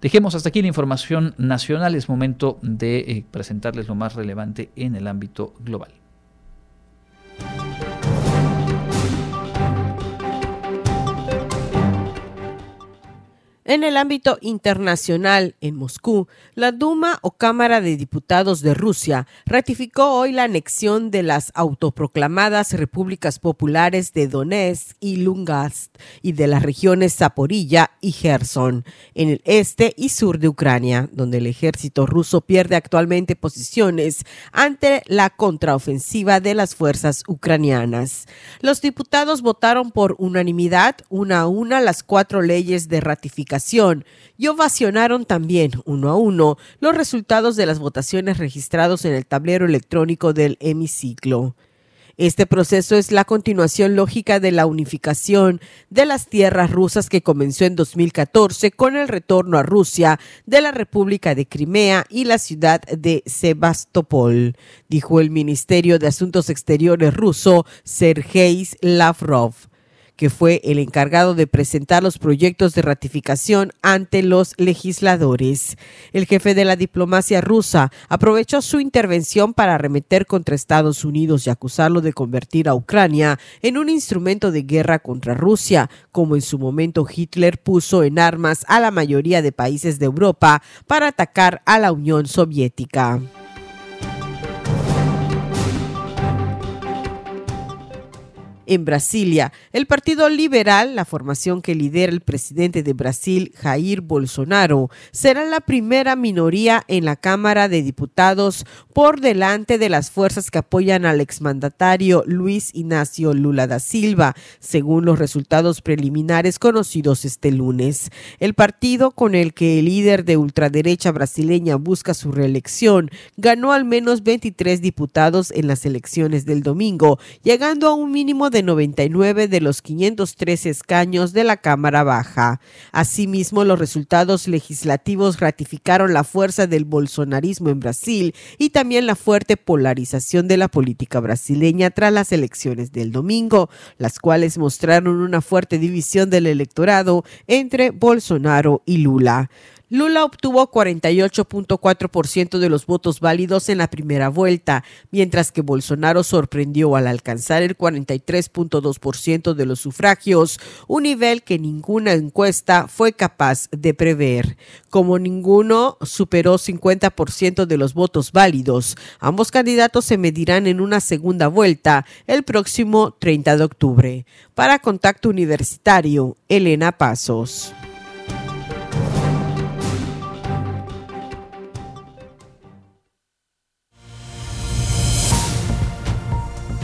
Dejemos hasta aquí la información nacional. Es momento de eh, presentarles lo más relevante en el ámbito global. En el ámbito internacional, en Moscú, la Duma o Cámara de Diputados de Rusia ratificó hoy la anexión de las autoproclamadas repúblicas populares de Donetsk y Lugansk y de las regiones Zaporilla y Gerson, en el este y sur de Ucrania, donde el ejército ruso pierde actualmente posiciones ante la contraofensiva de las fuerzas ucranianas. Los diputados votaron por unanimidad una a una las cuatro leyes de ratificación y ovacionaron también uno a uno los resultados de las votaciones registrados en el tablero electrónico del hemiciclo. Este proceso es la continuación lógica de la unificación de las tierras rusas que comenzó en 2014 con el retorno a Rusia de la República de Crimea y la ciudad de Sebastopol, dijo el Ministerio de Asuntos Exteriores ruso Sergei Lavrov que fue el encargado de presentar los proyectos de ratificación ante los legisladores. El jefe de la diplomacia rusa aprovechó su intervención para arremeter contra Estados Unidos y acusarlo de convertir a Ucrania en un instrumento de guerra contra Rusia, como en su momento Hitler puso en armas a la mayoría de países de Europa para atacar a la Unión Soviética. En Brasilia. El Partido Liberal, la formación que lidera el presidente de Brasil, Jair Bolsonaro, será la primera minoría en la Cámara de Diputados por delante de las fuerzas que apoyan al exmandatario Luis Ignacio Lula da Silva, según los resultados preliminares conocidos este lunes. El partido con el que el líder de ultraderecha brasileña busca su reelección ganó al menos 23 diputados en las elecciones del domingo, llegando a un mínimo de de 99 de los 513 escaños de la Cámara Baja. Asimismo, los resultados legislativos ratificaron la fuerza del bolsonarismo en Brasil y también la fuerte polarización de la política brasileña tras las elecciones del domingo, las cuales mostraron una fuerte división del electorado entre Bolsonaro y Lula. Lula obtuvo 48.4% de los votos válidos en la primera vuelta, mientras que Bolsonaro sorprendió al alcanzar el 43.2% de los sufragios, un nivel que ninguna encuesta fue capaz de prever. Como ninguno superó 50% de los votos válidos, ambos candidatos se medirán en una segunda vuelta el próximo 30 de octubre. Para Contacto Universitario, Elena Pasos.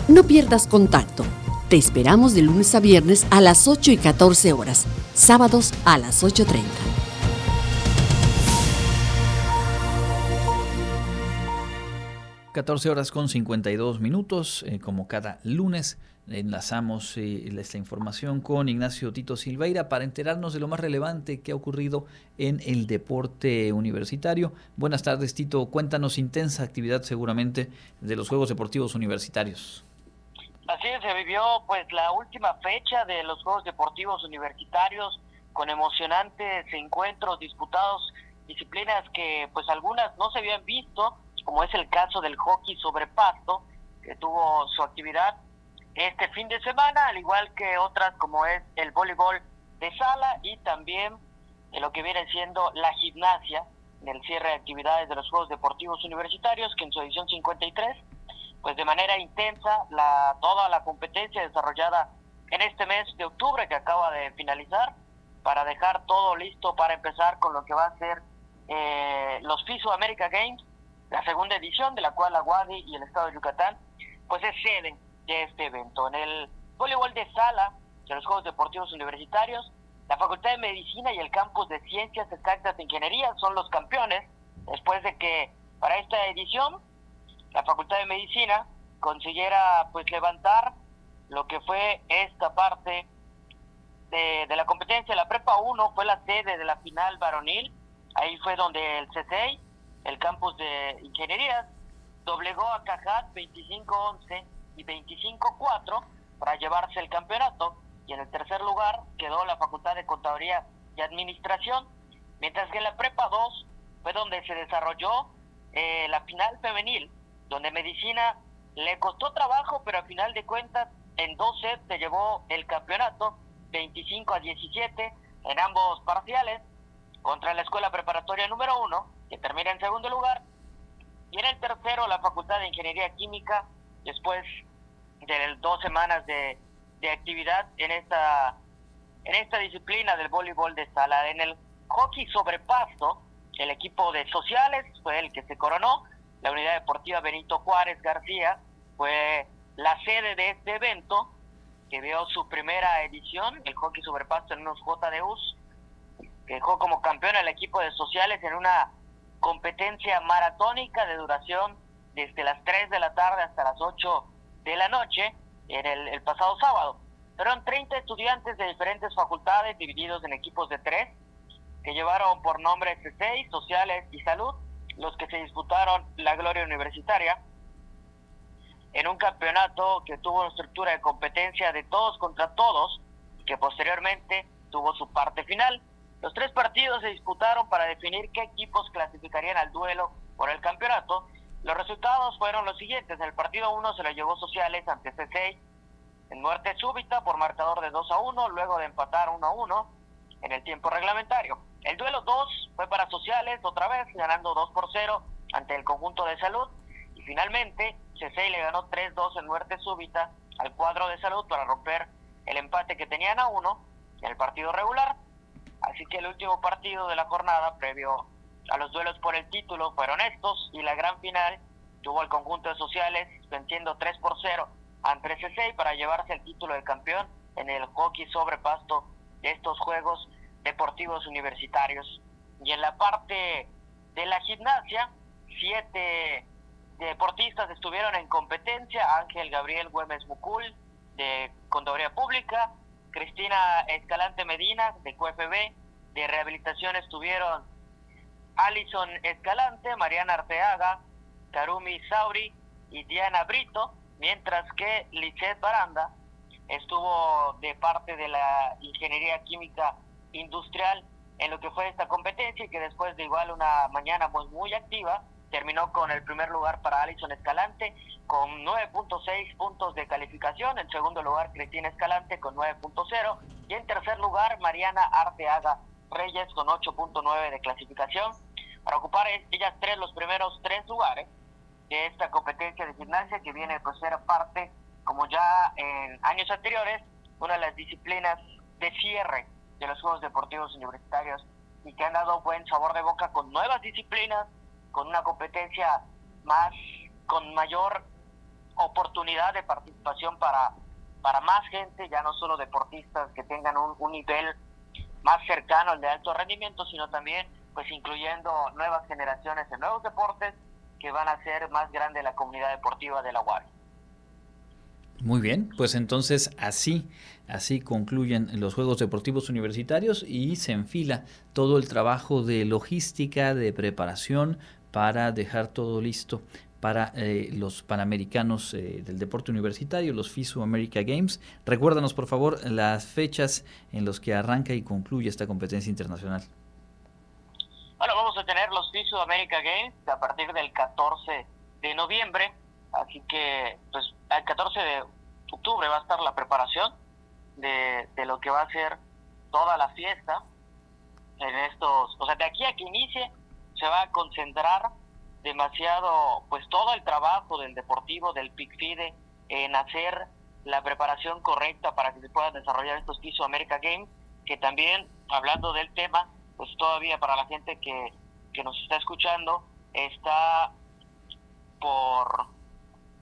No pierdas contacto. Te esperamos de lunes a viernes a las 8 y 14 horas, sábados a las 8.30. ...14 horas con 52 minutos, eh, como cada lunes enlazamos eh, esta información con Ignacio Tito Silveira para enterarnos de lo más relevante que ha ocurrido en el deporte universitario. Buenas tardes Tito, cuéntanos intensa actividad seguramente de los Juegos Deportivos Universitarios. Así es, se vivió pues la última fecha de los Juegos Deportivos Universitarios con emocionantes encuentros disputados, disciplinas que pues algunas no se habían visto, como es el caso del hockey sobre pasto, que tuvo su actividad este fin de semana, al igual que otras como es el voleibol de sala y también lo que viene siendo la gimnasia en el cierre de actividades de los Juegos Deportivos Universitarios, que en su edición 53 pues de manera intensa la toda la competencia desarrollada en este mes de octubre que acaba de finalizar para dejar todo listo para empezar con lo que va a ser eh, los FISO America Games, la segunda edición de la cual la UADI y el Estado de Yucatán pues es sede de este evento. En el voleibol de sala de los Juegos Deportivos Universitarios, la Facultad de Medicina y el Campus de Ciencias Exactas e Ingeniería son los campeones después de que para esta edición la Facultad de Medicina consiguiera pues levantar lo que fue esta parte de, la competencia. La Prepa 1 fue la sede de la final varonil, ahí fue donde el CCI, el campus de ingeniería, doblegó a Cajat 25-11 y 25-4 para llevarse el campeonato. Y en el tercer lugar quedó la Facultad de Contaduría y Administración, mientras que en la Prepa 2 fue donde se desarrolló eh, la final femenil donde Medicina le costó trabajo, pero al final de cuentas en dos sets se llevó el campeonato, 25 a 17 en ambos parciales, contra la escuela preparatoria número uno, que termina en segundo lugar, y en el tercero la Facultad de Ingeniería Química, después de dos semanas de, de actividad en esta, en esta disciplina del voleibol de sala. En el hockey sobre pasto, el equipo de sociales fue el que se coronó, la unidad deportiva Benito Juárez García fue la sede de este evento, que vio su primera edición, el hockey sobre pasto en unos JDUs, que dejó como campeón al equipo de sociales en una competencia maratónica de duración desde las 3 de la tarde hasta las 8 de la noche en el, pasado sábado. Fueron 30 estudiantes de diferentes facultades divididos en equipos de tres que llevaron por nombre C6, Sociales y Salud, los que se disputaron la gloria universitaria en un campeonato que tuvo una estructura de competencia de todos contra todos, que posteriormente tuvo su parte final. Los tres partidos se disputaron para definir qué equipos clasificarían al duelo por el campeonato. Los resultados fueron los siguientes. El partido 1 se lo llevó Sociales ante C6 en muerte súbita por marcador de 2 a 1, luego de empatar 1 a 1 en el tiempo reglamentario. El duelo 2 fue para Sociales, otra vez ganando 2 por 0 ante el conjunto de salud. Y finalmente, C6 le ganó 3-2 en muerte súbita al cuadro de salud para romper el empate que tenían a 1 en el partido regular. Así que el último partido de la jornada, previo a los duelos por el título, fueron estos y la gran final tuvo al conjunto de sociales venciendo 3 por 0 ante C6 para llevarse el título de campeón en el hockey sobre pasto de estos Juegos Deportivos Universitarios. Y en la parte de la gimnasia, siete deportistas estuvieron en competencia, Ángel Gabriel Güemes Mucul de Contaduría Pública, Cristina Escalante Medina de QFB, de rehabilitación estuvieron Alison Escalante, Mariana Arteaga, Karumi Sauri y Diana Brito, mientras que Lichet Baranda estuvo de parte de la Ingeniería Química Industrial en lo que fue esta competencia y que después de igual una mañana muy, muy activa, terminó con el primer lugar para Alison Escalante con 9.6 puntos de calificación, en segundo lugar Cristina Escalante con 9.0 y en tercer lugar Mariana Arteaga Reyes con 8.9 de clasificación. Para ocupar ellas tres los primeros tres lugares de esta competencia de gimnasia que viene pues ser parte como ya en años anteriores una de las disciplinas de cierre de los Juegos Deportivos Universitarios y que han dado buen sabor de boca con nuevas disciplinas con una competencia más, con mayor oportunidad de participación para, para más gente, ya no solo deportistas que tengan un, un nivel más cercano al de alto rendimiento, sino también pues incluyendo nuevas generaciones en nuevos deportes que van a hacer más grande la comunidad deportiva de la UAR. Muy bien, pues entonces así, así concluyen los Juegos Deportivos Universitarios y se enfila todo el trabajo de logística, de preparación para dejar todo listo para eh, los Panamericanos eh, del deporte universitario, los FISU America Games. Recuérdanos, por favor, las fechas en las que arranca y concluye esta competencia internacional. Bueno, vamos a tener los FISU America Games a partir del 14 de noviembre, así que pues el 14 de octubre va a estar la preparación de, lo que va a ser toda la fiesta en estos, o sea, de aquí a que inicie se va a concentrar demasiado, pues todo el trabajo del deportivo, del PICFIDE, en hacer la preparación correcta para que se puedan desarrollar estos pisos América Games, que también, hablando del tema, pues todavía para la gente que, que nos está escuchando, está por,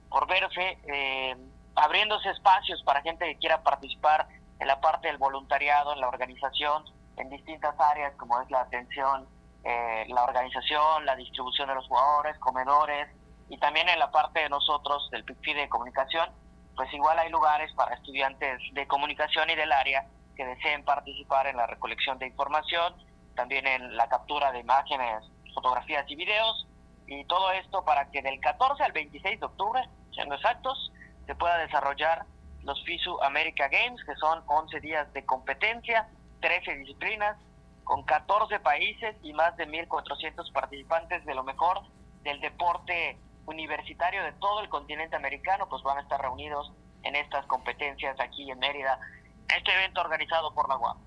por verse, eh, abriéndose espacios para gente que quiera participar en la parte del voluntariado, en la organización, en distintas áreas como es la atención eh, la organización, la distribución de los jugadores, comedores y también en la parte de nosotros del PICFI de comunicación, pues igual hay lugares para estudiantes de comunicación y del área que deseen participar en la recolección de información, también en la captura de imágenes, fotografías y videos, y todo esto para que del 14 al 26 de octubre, siendo exactos, se pueda desarrollar los FISU America Games, que son 11 días de competencia, 13 disciplinas, con 14 países y más de 1.400 participantes de lo mejor del deporte universitario de todo el continente americano, pues van a estar reunidos en estas competencias aquí en Mérida, este evento organizado por la UAM.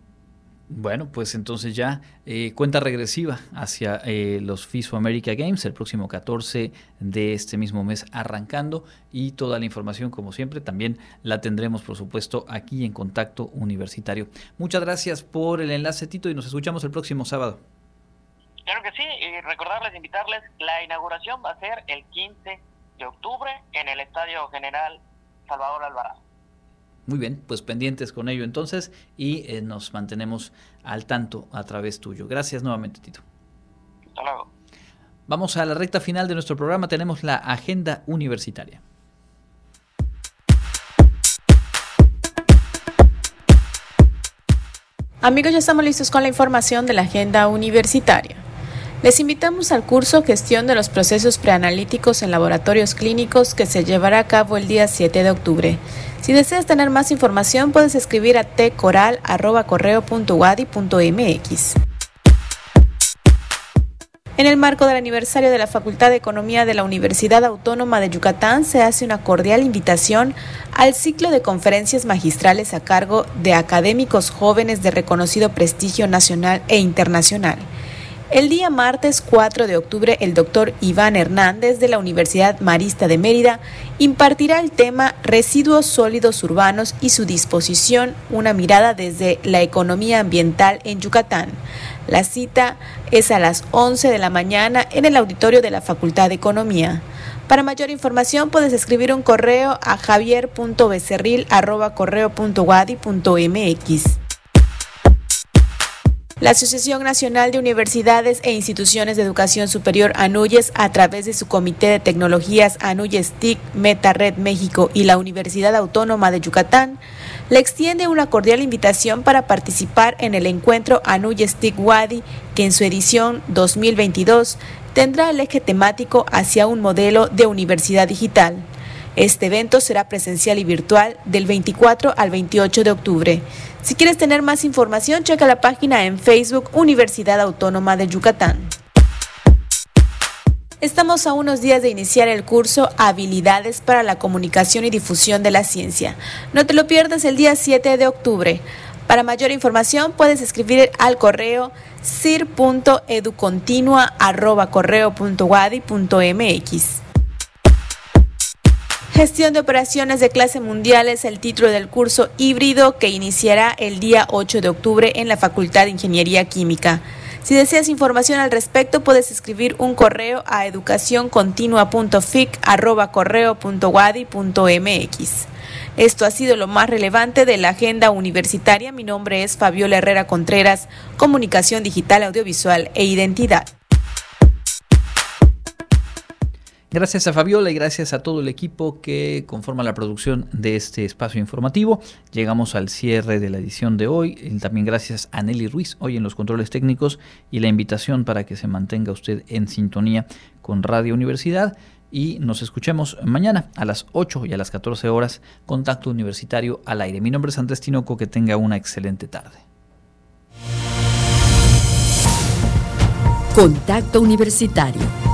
Bueno, pues entonces ya eh, cuenta regresiva hacia eh, los FISO America Games el próximo 14 de este mismo mes arrancando y toda la información como siempre también la tendremos por supuesto aquí en Contacto Universitario. Muchas gracias por el enlace Tito y nos escuchamos el próximo sábado. Claro que sí, y recordarles, invitarles, la inauguración va a ser el 15 de octubre en el Estadio General Salvador Alvarado. Muy bien, pues pendientes con ello entonces y eh, nos mantenemos al tanto a través tuyo. Gracias nuevamente, Tito. Hasta luego. Vamos a la recta final de nuestro programa. Tenemos la agenda universitaria. Amigos, ya estamos listos con la información de la agenda universitaria. Les invitamos al curso Gestión de los Procesos Preanalíticos en Laboratorios Clínicos que se llevará a cabo el día 7 de octubre. Si deseas tener más información, puedes escribir a tcoral.correo.wadi.mx. En el marco del aniversario de la Facultad de Economía de la Universidad Autónoma de Yucatán se hace una cordial invitación al ciclo de conferencias magistrales a cargo de académicos jóvenes de reconocido prestigio nacional e internacional. El día martes 4 de octubre, el doctor Iván Hernández de la Universidad Marista de Mérida impartirá el tema Residuos sólidos urbanos y su disposición, una mirada desde la economía ambiental en Yucatán. La cita es a las 11 de la mañana en el auditorio de la Facultad de Economía. Para mayor información puedes escribir un correo a javier.becerril.correo.wadi.mx. La Asociación Nacional de Universidades e Instituciones de Educación Superior ANUYES, a través de su Comité de Tecnologías ANUYES TIC, Meta Red México y la Universidad Autónoma de Yucatán, le extiende una cordial invitación para participar en el encuentro ANUYES TIC WADI, que en su edición 2022 tendrá el eje temático hacia un modelo de universidad digital. Este evento será presencial y virtual del 24 al 28 de octubre. Si quieres tener más información, checa la página en Facebook Universidad Autónoma de Yucatán. Estamos a unos días de iniciar el curso Habilidades para la Comunicación y Difusión de la Ciencia. No te lo pierdas el día 7 de octubre. Para mayor información puedes escribir al correo cir.educontinua.correo.wadi.mx. Gestión de operaciones de clase mundial es el título del curso híbrido que iniciará el día 8 de octubre en la Facultad de Ingeniería Química. Si deseas información al respecto, puedes escribir un correo a educacioncontinua.fic.correo.wadi.mx. Esto ha sido lo más relevante de la agenda universitaria. Mi nombre es Fabiola Herrera Contreras, Comunicación Digital, Audiovisual e Identidad. Gracias a Fabiola y gracias a todo el equipo que conforma la producción de este espacio informativo. Llegamos al cierre de la edición de hoy. También gracias a Nelly Ruiz hoy en los controles técnicos y la invitación para que se mantenga usted en sintonía con Radio Universidad. Y nos escuchemos mañana a las 8 y a las 14 horas. Contacto Universitario al aire. Mi nombre es Andrés Tinoco. Que tenga una excelente tarde. Contacto Universitario